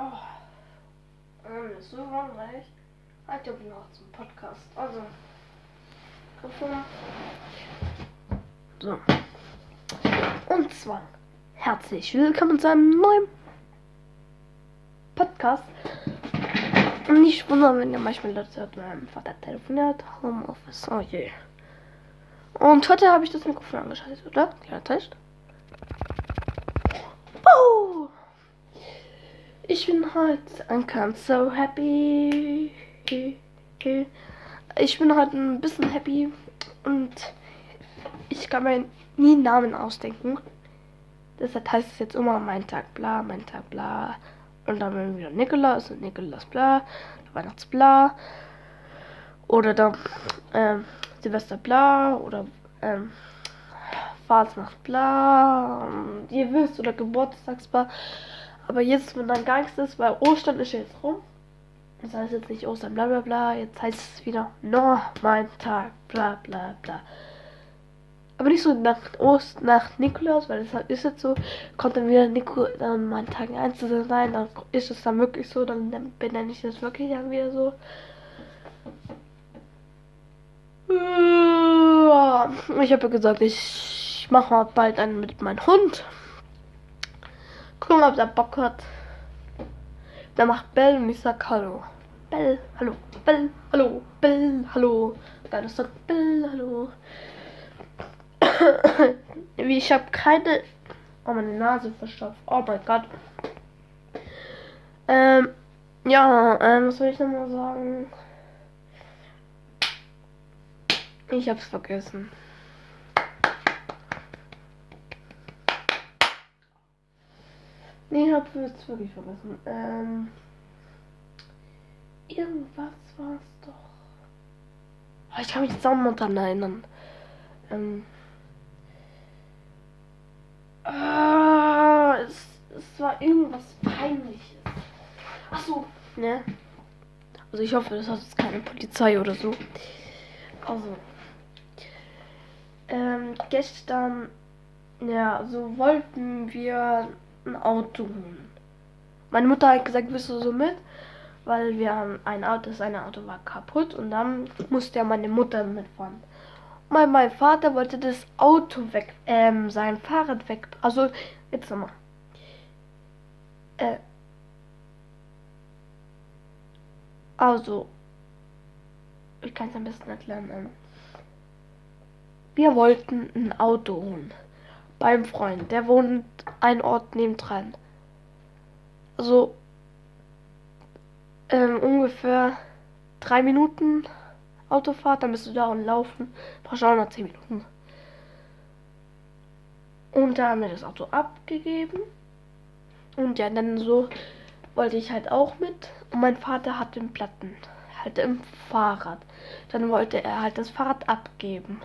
Oh. Ähm, ist so langweilig. Halt ja noch zum Podcast. Also. So. Und zwar herzlich willkommen zu einem neuen Podcast. Und nicht wundern, wenn ihr manchmal Leute hört, mein Vater telefoniert. Homeoffice. Oh je. Und heute habe ich das Mikrofon angeschaltet, oder? Ja, Test. Oh! Ich bin heute ein ganz so happy. Ich bin heute ein bisschen happy und ich kann mir nie einen Namen ausdenken. Deshalb heißt es jetzt immer mein Tag bla, mein Tag bla. Und dann wenn wieder Nikolaus und Nikolaus bla, Weihnachts bla. Oder dann ähm, Silvester bla oder ähm, Fasnacht bla. Ihr wisst, oder Geburtstags bla. Aber jetzt, wenn dann gar nichts ist, weil Ostern ist jetzt rum. Das heißt jetzt nicht Ostern bla bla bla. Jetzt heißt es wieder nur mein Tag bla bla bla. Aber nicht so nach Ost, nach Nikolaus, weil das ist jetzt so, kommt dann wieder Nico, dann mein Tag 1 zu sein, dann ist es dann wirklich so, dann benenne ich das wirklich dann wieder so. Ich habe ja gesagt, ich mache mal bald einen mit meinem Hund. Gucken, ob der Bock hat. Der macht Bell und ich sag Hallo. Bell, hallo, Bell, hallo, Bell, hallo. Dann sagt Bell, hallo. ich habe keine. Oh, meine Nase verstopft. Oh mein Gott. Ähm, ja, ähm, was soll ich nochmal sagen? Ich hab's vergessen. Nee, ich hab's wirklich vergessen. Ähm, irgendwas war's doch. Oh, ich kann mich jetzt auch dran erinnern. Ähm, Ah, es, es war irgendwas Peinliches. Ach ne? Also ich hoffe, das hat jetzt keine Polizei oder so. Also. Ähm, gestern, ja, so wollten wir ein Auto holen. Meine Mutter hat gesagt, bist du so mit? Weil wir haben ein Auto, das eine Auto war kaputt und dann musste ja meine Mutter mitfahren. Mein, mein Vater wollte das Auto weg, ähm, sein Fahrrad weg. Also, jetzt nochmal. Äh. Also, ich kann es ein bisschen erklären. Ähm. Wir wollten ein Auto holen. Beim Freund. Der wohnt ein Ort nebendran. Also, ähm, ungefähr drei Minuten Autofahrt, dann bist du da und laufen. Brauchst auch noch 10 Minuten. Und da haben wir das Auto abgegeben. Und ja, dann so wollte ich halt auch mit. Und mein Vater hat den Platten halt im Fahrrad. Dann wollte er halt das Fahrrad abgeben.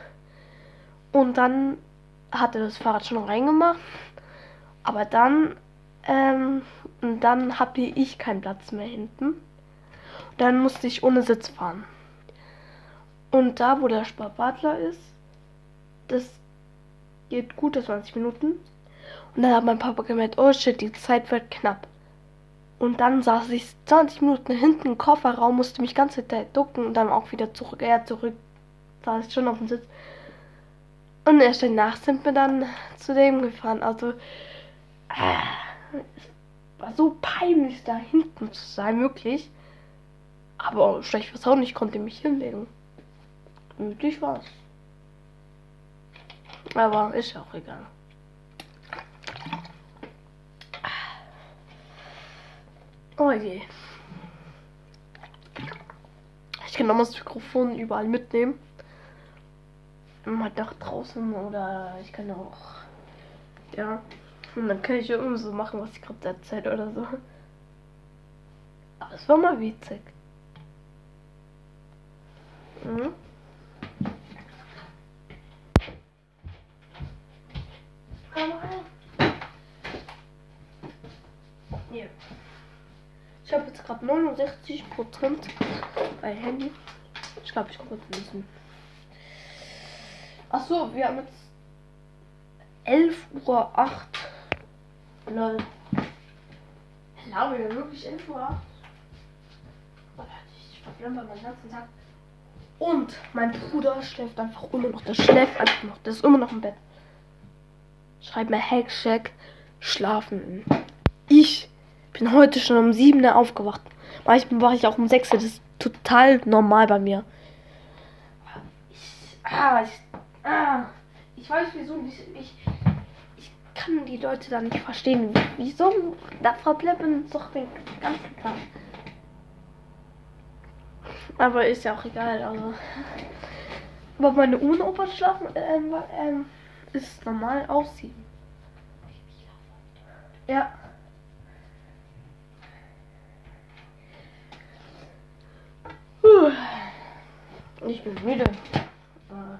Und dann hat er das Fahrrad schon reingemacht. Aber dann, ähm, dann hatte ich keinen Platz mehr hinten. Dann musste ich ohne Sitz fahren. Und da, wo der Sparbadler ist, das geht gute 20 Minuten. Und dann hat mein Papa gemerkt, oh shit, die Zeit wird knapp. Und dann saß ich 20 Minuten hinten im Kofferraum, musste mich ganze Zeit ducken und dann auch wieder zurück. Er zurück saß ich schon auf dem Sitz. Und erst danach sind wir dann zu dem gefahren. Also, äh, es war so peinlich, da hinten zu sein, wirklich. Aber schlecht was auch nicht, konnte mich hinlegen. Gemütlich war's. Aber ist auch egal. Oh je. Ich kann nochmal das Mikrofon überall mitnehmen. Mal Dach draußen oder ich kann auch. Ja. Und dann kann ich irgendwie so machen, was ich gerade erzählt oder so. Aber es war mal witzig. Mhm. Hier. Ich habe jetzt gerade 69 Prozent bei Handy. Ich glaube, ich gucke ein Ach so, wir haben jetzt 11 Uhr 8. Lol. Haben wir wirklich 11 Uhr? Ich verplemper meinen ganzen Tag. Und mein Bruder schläft einfach immer noch. Der schläft einfach noch. Der ist immer noch im Bett. Schreib mir Hackcheck schlafen. Ich bin heute schon um 7 Uhr aufgewacht. Manchmal wache ich auch um 6 Uhr. Das ist total normal bei mir. Ich, ah, ich, ah, ich weiß wieso. Ich, ich, ich kann die Leute da nicht verstehen. Wieso? Da verbleiben doch den ganzen Tag. Aber ist ja auch egal. Also. Aber meine Unoper schlafen ähm, ähm, ist normal auch sieben. Ja. Ich bin müde.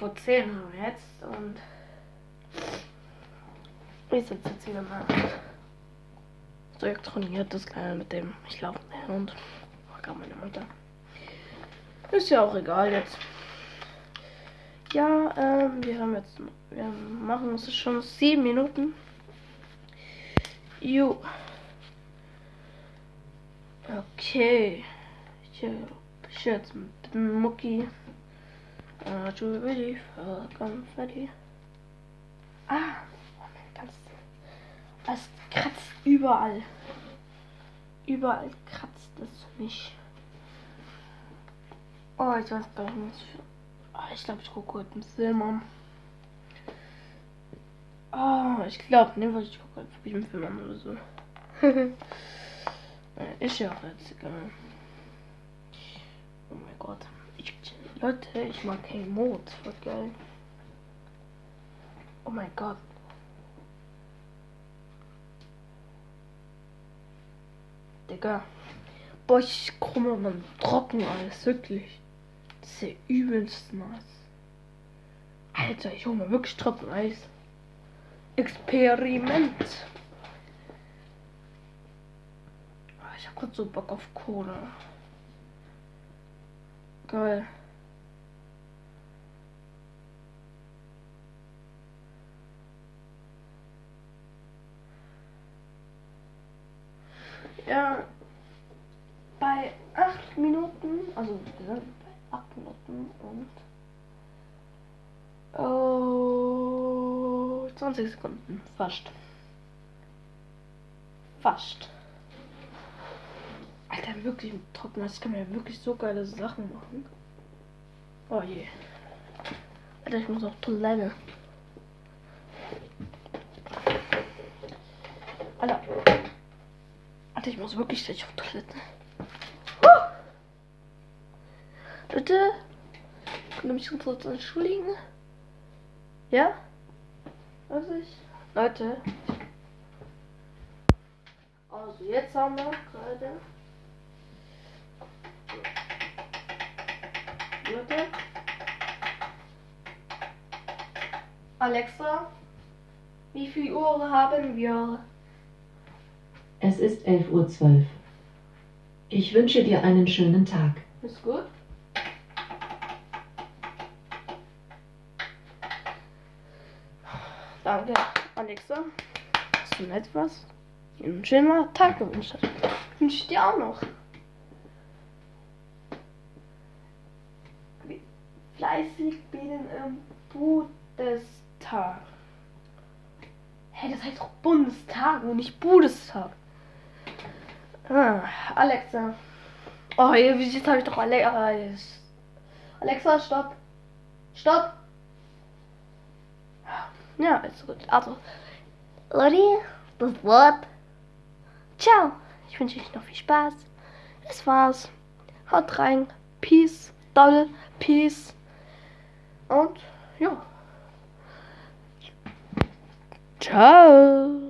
11 Uhr 10 haben wir jetzt und ich sitze jetzt wieder mal so elektroniert das Kleine mit dem ich laufe und gar meine Mutter. Ist ja auch egal jetzt. Ja, ähm, wir haben jetzt, wir machen es schon sieben Minuten. Jo. Okay. Hier, ich jetzt mit Mucki. Are you ready for confetti? Ah, ganz. Es kratzt überall. Überall kratzt es mich. Oh, ich weiß gar nicht. Oh, ich glaube, ich gucke heute einen Film an. Oh, ich glaube, ne, was ich gucke heute wirklich einen Film an oder so. Ist ja auch jetzt egal. Oh mein Gott. Leute, ich mag kein Mod. Voll geil. Oh mein Gott. Digga. Boah, ich krumme man trocken alles, wirklich. Das ist ja übelst nass. Alter, ich hole mir wirklich trocken Eis. Experiment. Ah, ich hab grad so Bock auf Cola. Geil. Ja, bei 8 Minuten, also bei 8 Minuten und oh, 20 Sekunden, fast. Fast. Alter, wirklich mit Trockner, das kann man ja wirklich so geile Sachen machen. Oh je. Alter, ich muss auf Toilette. Alter. Alter, ich muss wirklich gleich auf Toilette. Bitte? Könnt ihr mich kurz entschuldigen? Ja? Was ich? Leute. Also jetzt haben wir gerade. Leute. Alexa, wie viel Uhr haben wir? Es ist 11.12 Uhr. Ich wünsche dir einen schönen Tag. Ist gut. Danke, Alexa. Hast du nett was? Einen schönen Tag gewünscht. Wünsche ich dir auch noch. Fleißig beten im Bundestag. Hey, das heißt doch Bundestag und nicht Bundestag. Ah, Alexa. Oh, jetzt habe ich doch Alexa. Alexa, stopp. Stopp. Ja, ist gut. Also, Leute, das Wort. Ciao. Ich wünsche euch noch viel Spaß. Das war's. Haut rein. Peace. Doll. Peace. Und ja. Ciao.